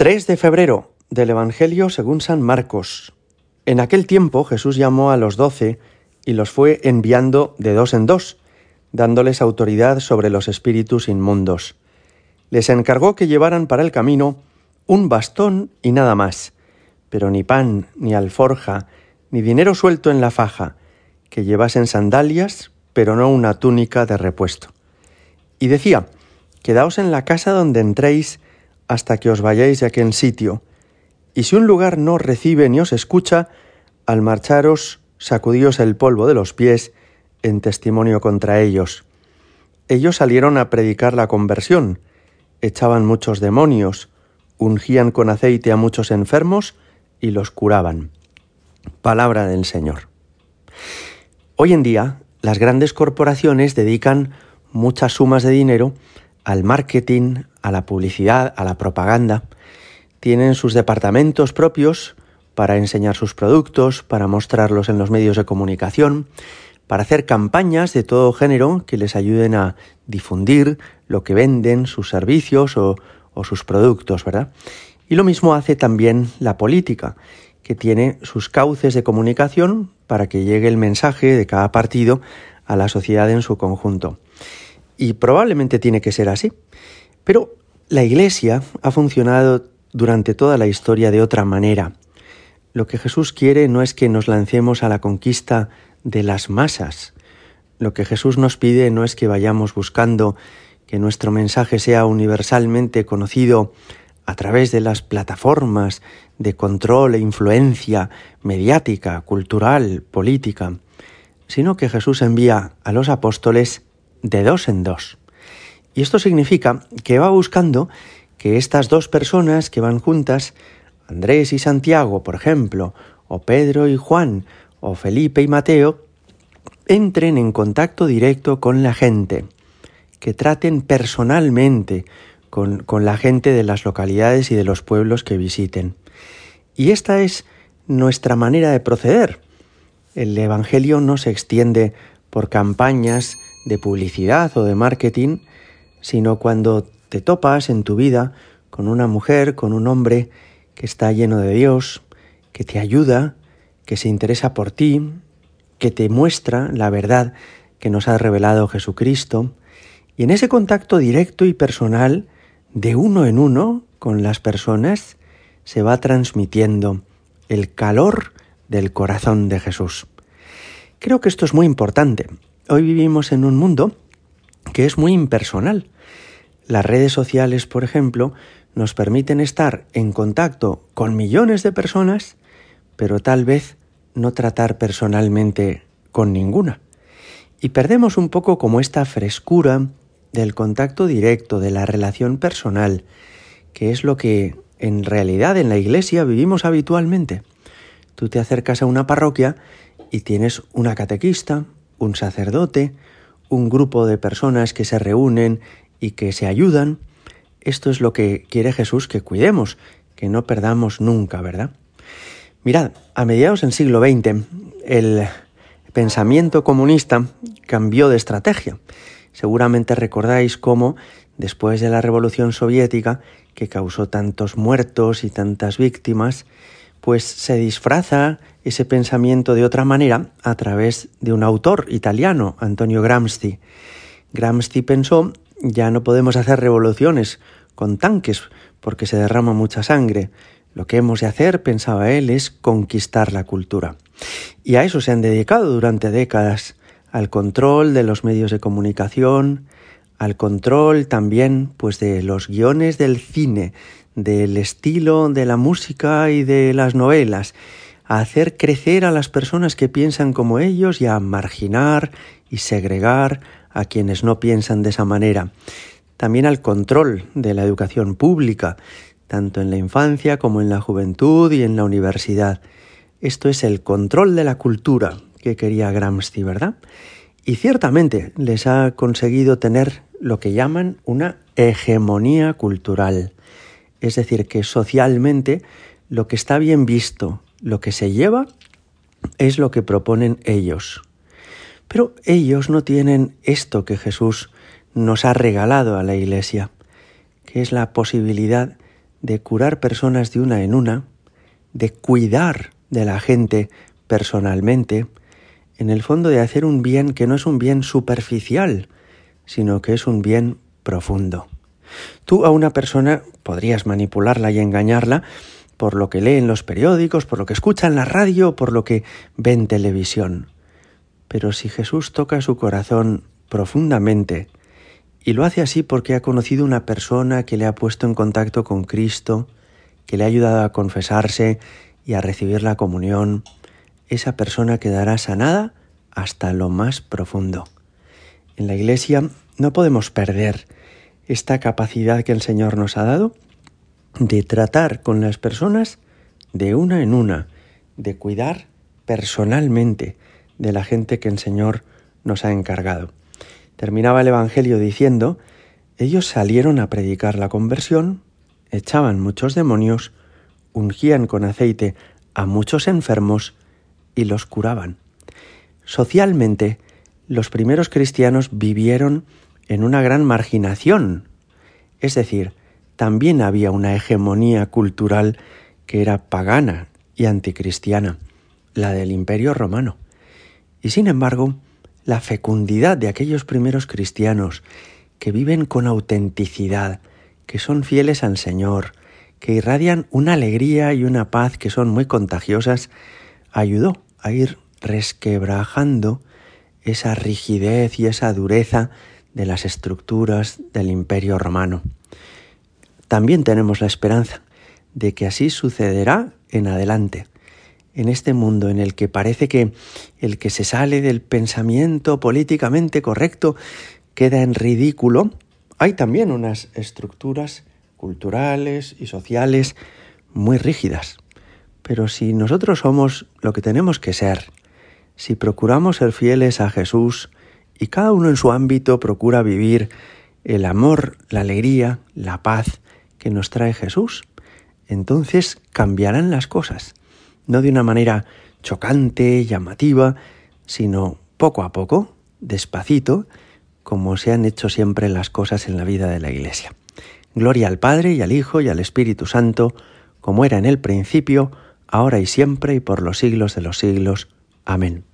3 de febrero del Evangelio según San Marcos. En aquel tiempo Jesús llamó a los doce y los fue enviando de dos en dos, dándoles autoridad sobre los espíritus inmundos. Les encargó que llevaran para el camino un bastón y nada más, pero ni pan, ni alforja, ni dinero suelto en la faja, que llevasen sandalias, pero no una túnica de repuesto. Y decía, Quedaos en la casa donde entréis, hasta que os vayáis de aquel sitio. Y si un lugar no os recibe ni os escucha, al marcharos sacudíos el polvo de los pies en testimonio contra ellos. Ellos salieron a predicar la conversión, echaban muchos demonios, ungían con aceite a muchos enfermos y los curaban. Palabra del Señor. Hoy en día, las grandes corporaciones dedican muchas sumas de dinero al marketing, a la publicidad, a la propaganda. Tienen sus departamentos propios para enseñar sus productos, para mostrarlos en los medios de comunicación, para hacer campañas de todo género que les ayuden a difundir lo que venden, sus servicios o, sus productos, ¿verdad? Y lo mismo hace también la política, que tiene sus cauces de comunicación para que llegue el mensaje de cada partido a la sociedad en su conjunto. Y probablemente tiene que ser así. Pero la Iglesia ha funcionado durante toda la historia de otra manera. Lo que Jesús quiere no es que nos lancemos a la conquista de las masas. Lo que Jesús nos pide no es que vayamos buscando que nuestro mensaje sea universalmente conocido a través de las plataformas de control e influencia mediática, cultural, política, sino que Jesús envía a los apóstoles de dos en dos. Y esto significa que va buscando que estas dos personas que van juntas, Andrés y Santiago, por ejemplo, o Pedro y Juan, o Felipe y Mateo, entren en contacto directo con la gente, que traten personalmente con, con, la gente de las localidades y de los pueblos que visiten. Y esta es nuestra manera de proceder. El Evangelio no se extiende por campañas de publicidad o de marketing, sino cuando te topas en tu vida con una mujer, con un hombre que está lleno de Dios, que te ayuda, que se interesa por ti, que te muestra la verdad que nos ha revelado Jesucristo, y en ese contacto directo y personal, de uno en uno con las personas, se va transmitiendo el calor del corazón de Jesús. Creo que esto es muy importante. Hoy vivimos en un mundo que es muy impersonal. Las redes sociales, por ejemplo, nos permiten estar en contacto con millones de personas, pero tal vez no tratar personalmente con ninguna. Y perdemos un poco como esta frescura del contacto directo, de la relación personal, que es lo que en realidad en la iglesia vivimos habitualmente. Tú te acercas a una parroquia y tienes una catequista, un sacerdote, un grupo de personas que se reúnen y que se ayudan. Esto es lo que quiere Jesús que cuidemos, que no perdamos nunca, ¿verdad? Mirad, a mediados del siglo XX, el pensamiento comunista cambió de estrategia. Seguramente recordáis cómo, después de la Revolución Soviética, que causó tantos muertos y tantas víctimas, pues se disfraza ese pensamiento de otra manera a través de un autor italiano, Antonio Gramsci. Gramsci pensó, ya no podemos hacer revoluciones con tanques porque se derrama mucha sangre. Lo que hemos de hacer, pensaba él, es conquistar la cultura. Y a eso se han dedicado durante décadas, al control de los medios de comunicación, al control también pues de los guiones del cine, del estilo de la música y de las novelas, a hacer crecer a las personas que piensan como ellos y a marginar y segregar a quienes no piensan de esa manera. También al control de la educación pública, tanto en la infancia como en la juventud y en la universidad. Esto es el control de la cultura que quería Gramsci, ¿verdad? Y ciertamente les ha conseguido tener lo que llaman una hegemonía cultural es decir, que socialmente lo que está bien visto, lo que se lleva, es lo que proponen ellos. Pero ellos no tienen esto que Jesús nos ha regalado a la Iglesia, que es la posibilidad de curar personas de una en una, de cuidar de la gente personalmente, en el fondo de hacer un bien que no es un bien superficial, sino que es un bien profundo. Tú a una persona podrías manipularla y engañarla por lo que lee en los periódicos, por lo que escucha en la radio, por lo que ve en televisión. Pero si Jesús toca su corazón profundamente, y lo hace así porque ha conocido una persona que le ha puesto en contacto con Cristo, que le ha ayudado a confesarse y a recibir la comunión, esa persona quedará sanada hasta lo más profundo. En la Iglesia no podemos perder esta capacidad que el Señor nos ha dado de tratar con las personas de una en una, de cuidar personalmente de la gente que el Señor nos ha encargado. Terminaba el Evangelio diciendo, ellos salieron a predicar la conversión, echaban muchos demonios, ungían con aceite a muchos enfermos y los curaban. Socialmente, los primeros cristianos vivieron en una gran marginación. Es decir, también había una hegemonía cultural que era pagana y anticristiana, la del imperio romano. Y sin embargo, la fecundidad de aquellos primeros cristianos que viven con autenticidad, que son fieles al Señor, que irradian una alegría y una paz que son muy contagiosas, ayudó a ir resquebrajando esa rigidez y esa dureza de las estructuras del imperio romano. También tenemos la esperanza de que así sucederá en adelante, en este mundo en el que parece que el que se sale del pensamiento políticamente correcto queda en ridículo, hay también unas estructuras culturales y sociales muy rígidas. Pero si nosotros somos lo que tenemos que ser, si procuramos ser fieles a Jesús, y cada uno en su ámbito procura vivir el amor, la alegría, la paz que nos trae Jesús, entonces cambiarán las cosas, no de una manera chocante, llamativa, sino poco a poco, despacito, como se han hecho siempre las cosas en la vida de la Iglesia. Gloria al Padre y al Hijo y al Espíritu Santo, como era en el principio, ahora y siempre y por los siglos de los siglos. Amén.